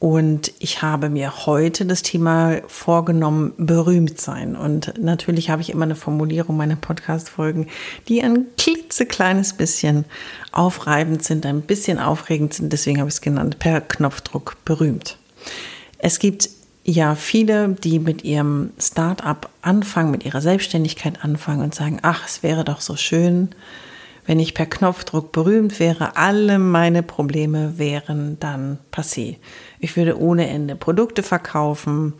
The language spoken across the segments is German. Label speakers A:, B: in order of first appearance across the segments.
A: Und ich habe mir heute das Thema vorgenommen, berühmt sein. Und natürlich habe ich immer eine Formulierung meiner Podcast-Folgen, die ein klitzekleines bisschen aufreibend sind, ein bisschen aufregend sind. Deswegen habe ich es genannt, per Knopfdruck berühmt. Es gibt ja viele, die mit ihrem Start-up anfangen, mit ihrer Selbstständigkeit anfangen und sagen, ach, es wäre doch so schön, wenn ich per Knopfdruck berühmt wäre, alle meine Probleme wären dann passé. Ich würde ohne Ende Produkte verkaufen,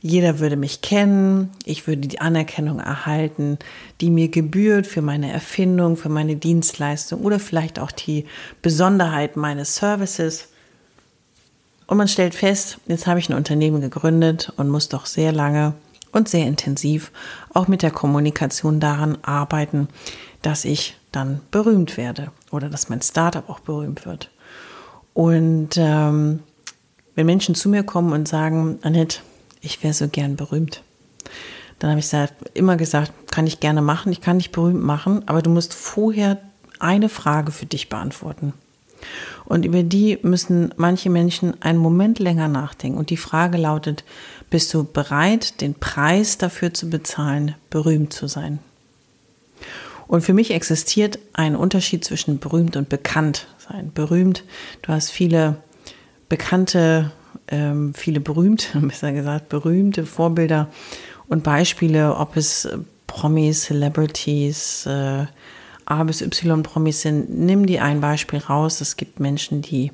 A: jeder würde mich kennen, ich würde die Anerkennung erhalten, die mir gebührt für meine Erfindung, für meine Dienstleistung oder vielleicht auch die Besonderheit meines Services. Und man stellt fest, jetzt habe ich ein Unternehmen gegründet und muss doch sehr lange und sehr intensiv auch mit der Kommunikation daran arbeiten, dass ich dann berühmt werde oder dass mein Startup auch berühmt wird. Und ähm, wenn Menschen zu mir kommen und sagen, Annette, ich wäre so gern berühmt, dann habe ich immer gesagt, kann ich gerne machen, ich kann dich berühmt machen, aber du musst vorher eine Frage für dich beantworten. Und über die müssen manche Menschen einen Moment länger nachdenken. Und die Frage lautet, bist du bereit, den Preis dafür zu bezahlen, berühmt zu sein? Und für mich existiert ein Unterschied zwischen berühmt und bekannt sein. Berühmt, du hast viele bekannte, ähm, viele berühmt, besser gesagt, berühmte Vorbilder und Beispiele, ob es Promis, Celebrities, äh, A bis Y Promis sind. Nimm dir ein Beispiel raus. Es gibt Menschen, die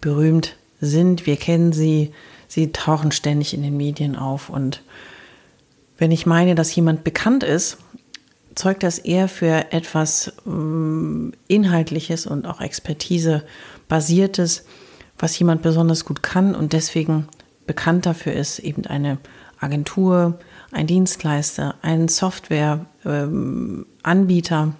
A: berühmt sind. Wir kennen sie. Sie tauchen ständig in den Medien auf. Und wenn ich meine, dass jemand bekannt ist, zeugt das eher für etwas ähm, Inhaltliches und auch Expertise basiertes, was jemand besonders gut kann und deswegen bekannt dafür ist, eben eine Agentur, ein Dienstleister, ein Softwareanbieter, ähm,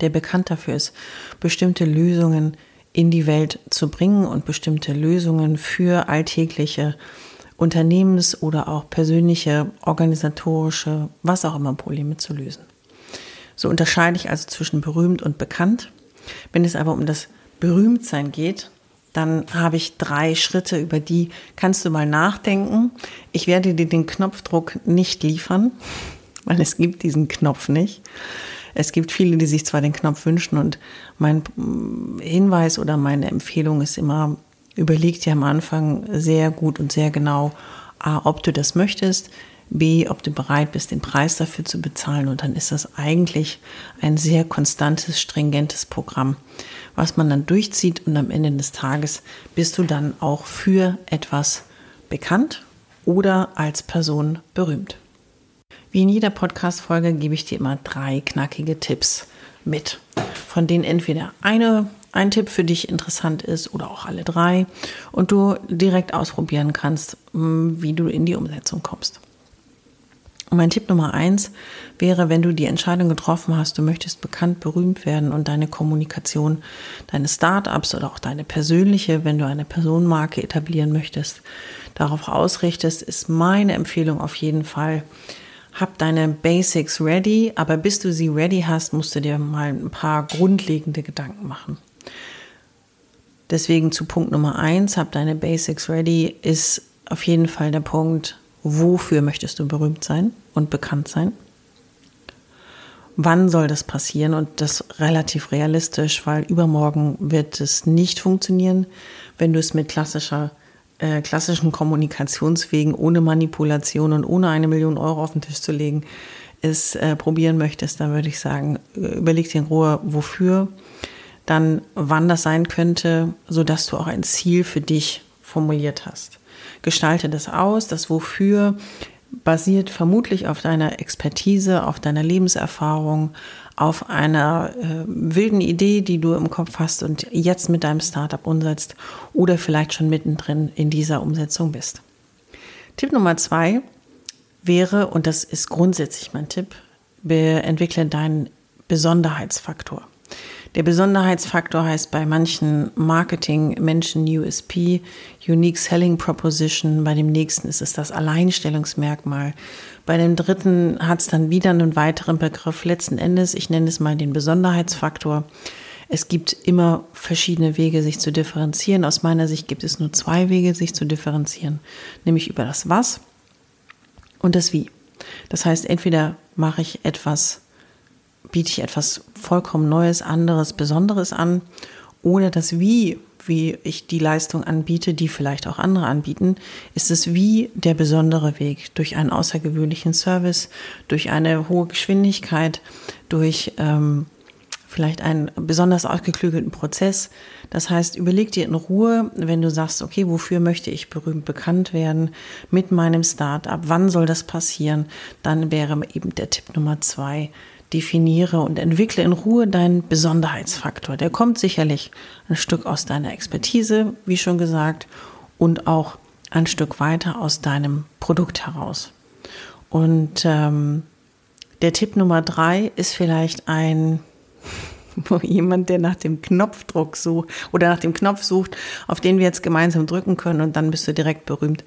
A: der bekannt dafür ist, bestimmte Lösungen in die Welt zu bringen und bestimmte Lösungen für alltägliche Unternehmens- oder auch persönliche, organisatorische, was auch immer Probleme zu lösen. So unterscheide ich also zwischen berühmt und bekannt. Wenn es aber um das Berühmtsein geht, dann habe ich drei Schritte, über die kannst du mal nachdenken. Ich werde dir den Knopfdruck nicht liefern, weil es gibt diesen Knopf nicht. Es gibt viele, die sich zwar den Knopf wünschen und mein Hinweis oder meine Empfehlung ist immer, überleg dir am Anfang sehr gut und sehr genau, A, ob du das möchtest, B, ob du bereit bist, den Preis dafür zu bezahlen. Und dann ist das eigentlich ein sehr konstantes, stringentes Programm, was man dann durchzieht. Und am Ende des Tages bist du dann auch für etwas bekannt oder als Person berühmt. Wie in jeder Podcast-Folge gebe ich dir immer drei knackige Tipps mit, von denen entweder eine ein Tipp für dich interessant ist oder auch alle drei und du direkt ausprobieren kannst, mm, wie du in die Umsetzung kommst. Und mein Tipp Nummer eins wäre, wenn du die Entscheidung getroffen hast, du möchtest bekannt, berühmt werden und deine Kommunikation, deine Startups oder auch deine persönliche, wenn du eine Personenmarke etablieren möchtest, darauf ausrichtest, ist meine Empfehlung auf jeden Fall, hab deine Basics ready, aber bis du sie ready hast, musst du dir mal ein paar grundlegende Gedanken machen. Deswegen zu Punkt Nummer eins, hab deine Basics ready, ist auf jeden Fall der Punkt, wofür möchtest du berühmt sein und bekannt sein? Wann soll das passieren? Und das relativ realistisch, weil übermorgen wird es nicht funktionieren, wenn du es mit klassischer, äh, klassischen Kommunikationswegen ohne Manipulation und ohne eine Million Euro auf den Tisch zu legen es äh, probieren möchtest, dann würde ich sagen, überleg dir in Ruhe, wofür, dann wann das sein könnte, sodass du auch ein Ziel für dich formuliert hast. Gestalte das aus, das Wofür basiert vermutlich auf deiner Expertise, auf deiner Lebenserfahrung, auf einer äh, wilden Idee, die du im Kopf hast und jetzt mit deinem Startup umsetzt oder vielleicht schon mittendrin in dieser Umsetzung bist. Tipp Nummer zwei wäre, und das ist grundsätzlich mein Tipp, entwickle deinen Besonderheitsfaktor. Der Besonderheitsfaktor heißt bei manchen Marketing-Menschen USP, Unique Selling Proposition. Bei dem nächsten ist es das Alleinstellungsmerkmal. Bei dem dritten hat es dann wieder einen weiteren Begriff. Letzten Endes, ich nenne es mal den Besonderheitsfaktor. Es gibt immer verschiedene Wege, sich zu differenzieren. Aus meiner Sicht gibt es nur zwei Wege, sich zu differenzieren, nämlich über das Was und das Wie. Das heißt, entweder mache ich etwas biete ich etwas vollkommen Neues, anderes, Besonderes an oder das Wie, wie ich die Leistung anbiete, die vielleicht auch andere anbieten, ist es wie der besondere Weg durch einen außergewöhnlichen Service, durch eine hohe Geschwindigkeit, durch ähm, vielleicht einen besonders ausgeklügelten Prozess. Das heißt, überleg dir in Ruhe, wenn du sagst, okay, wofür möchte ich berühmt bekannt werden mit meinem Start-up, wann soll das passieren, dann wäre eben der Tipp Nummer zwei, definiere und entwickle in Ruhe deinen Besonderheitsfaktor. Der kommt sicherlich ein Stück aus deiner Expertise, wie schon gesagt, und auch ein Stück weiter aus deinem Produkt heraus. Und ähm, der Tipp Nummer drei ist vielleicht ein jemand, der nach dem Knopfdruck sucht oder nach dem Knopf sucht, auf den wir jetzt gemeinsam drücken können und dann bist du direkt berühmt.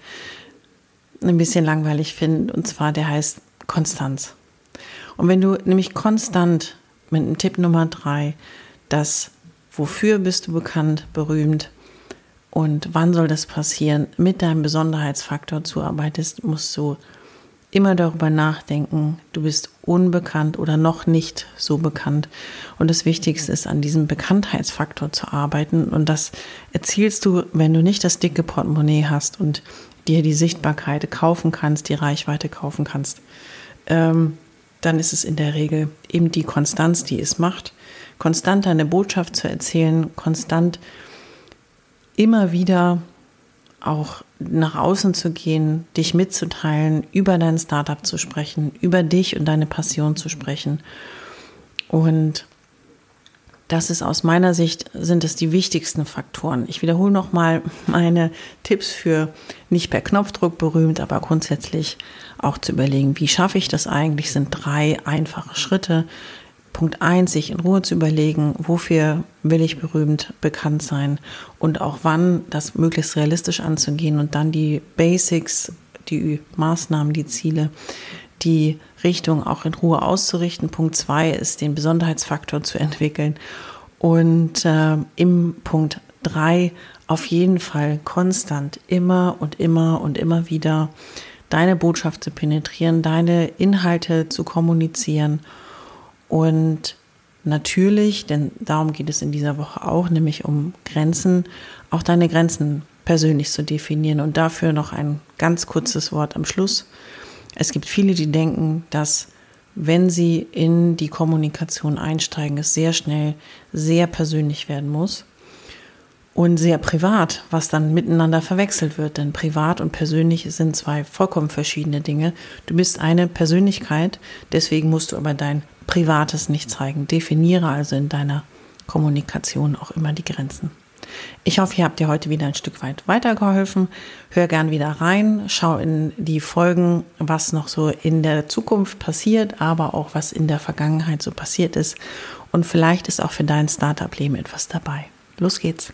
A: Ein bisschen langweilig finden und zwar der heißt Konstanz. Und wenn du nämlich konstant mit dem Tipp Nummer drei, das wofür bist du bekannt, berühmt und wann soll das passieren, mit deinem Besonderheitsfaktor zuarbeitest, musst du immer darüber nachdenken, du bist unbekannt oder noch nicht so bekannt. Und das Wichtigste ist, an diesem Bekanntheitsfaktor zu arbeiten. Und das erzielst du, wenn du nicht das dicke Portemonnaie hast und dir die Sichtbarkeit kaufen kannst, die Reichweite kaufen kannst. Ähm, dann ist es in der Regel eben die Konstanz, die es macht. Konstant eine Botschaft zu erzählen, konstant immer wieder auch nach außen zu gehen, dich mitzuteilen, über dein Startup zu sprechen, über dich und deine Passion zu sprechen. Und das ist aus meiner Sicht, sind es die wichtigsten Faktoren. Ich wiederhole nochmal meine Tipps für nicht per Knopfdruck berühmt, aber grundsätzlich auch zu überlegen, wie schaffe ich das eigentlich, sind drei einfache Schritte. Punkt eins, sich in Ruhe zu überlegen, wofür will ich berühmt bekannt sein und auch wann das möglichst realistisch anzugehen und dann die Basics, die Maßnahmen, die Ziele, die Richtung auch in Ruhe auszurichten. Punkt zwei ist, den Besonderheitsfaktor zu entwickeln. Und äh, im Punkt drei auf jeden Fall konstant immer und immer und immer wieder deine Botschaft zu penetrieren, deine Inhalte zu kommunizieren und natürlich, denn darum geht es in dieser Woche auch, nämlich um Grenzen, auch deine Grenzen persönlich zu definieren. Und dafür noch ein ganz kurzes Wort am Schluss. Es gibt viele, die denken, dass wenn sie in die Kommunikation einsteigen, es sehr schnell sehr persönlich werden muss und sehr privat, was dann miteinander verwechselt wird. Denn privat und persönlich sind zwei vollkommen verschiedene Dinge. Du bist eine Persönlichkeit, deswegen musst du aber dein Privates nicht zeigen. Definiere also in deiner Kommunikation auch immer die Grenzen. Ich hoffe, ihr habt dir heute wieder ein Stück weit weitergeholfen. Hör gern wieder rein, schau in die Folgen, was noch so in der Zukunft passiert, aber auch was in der Vergangenheit so passiert ist. Und vielleicht ist auch für dein Startup-Leben etwas dabei. Los geht's.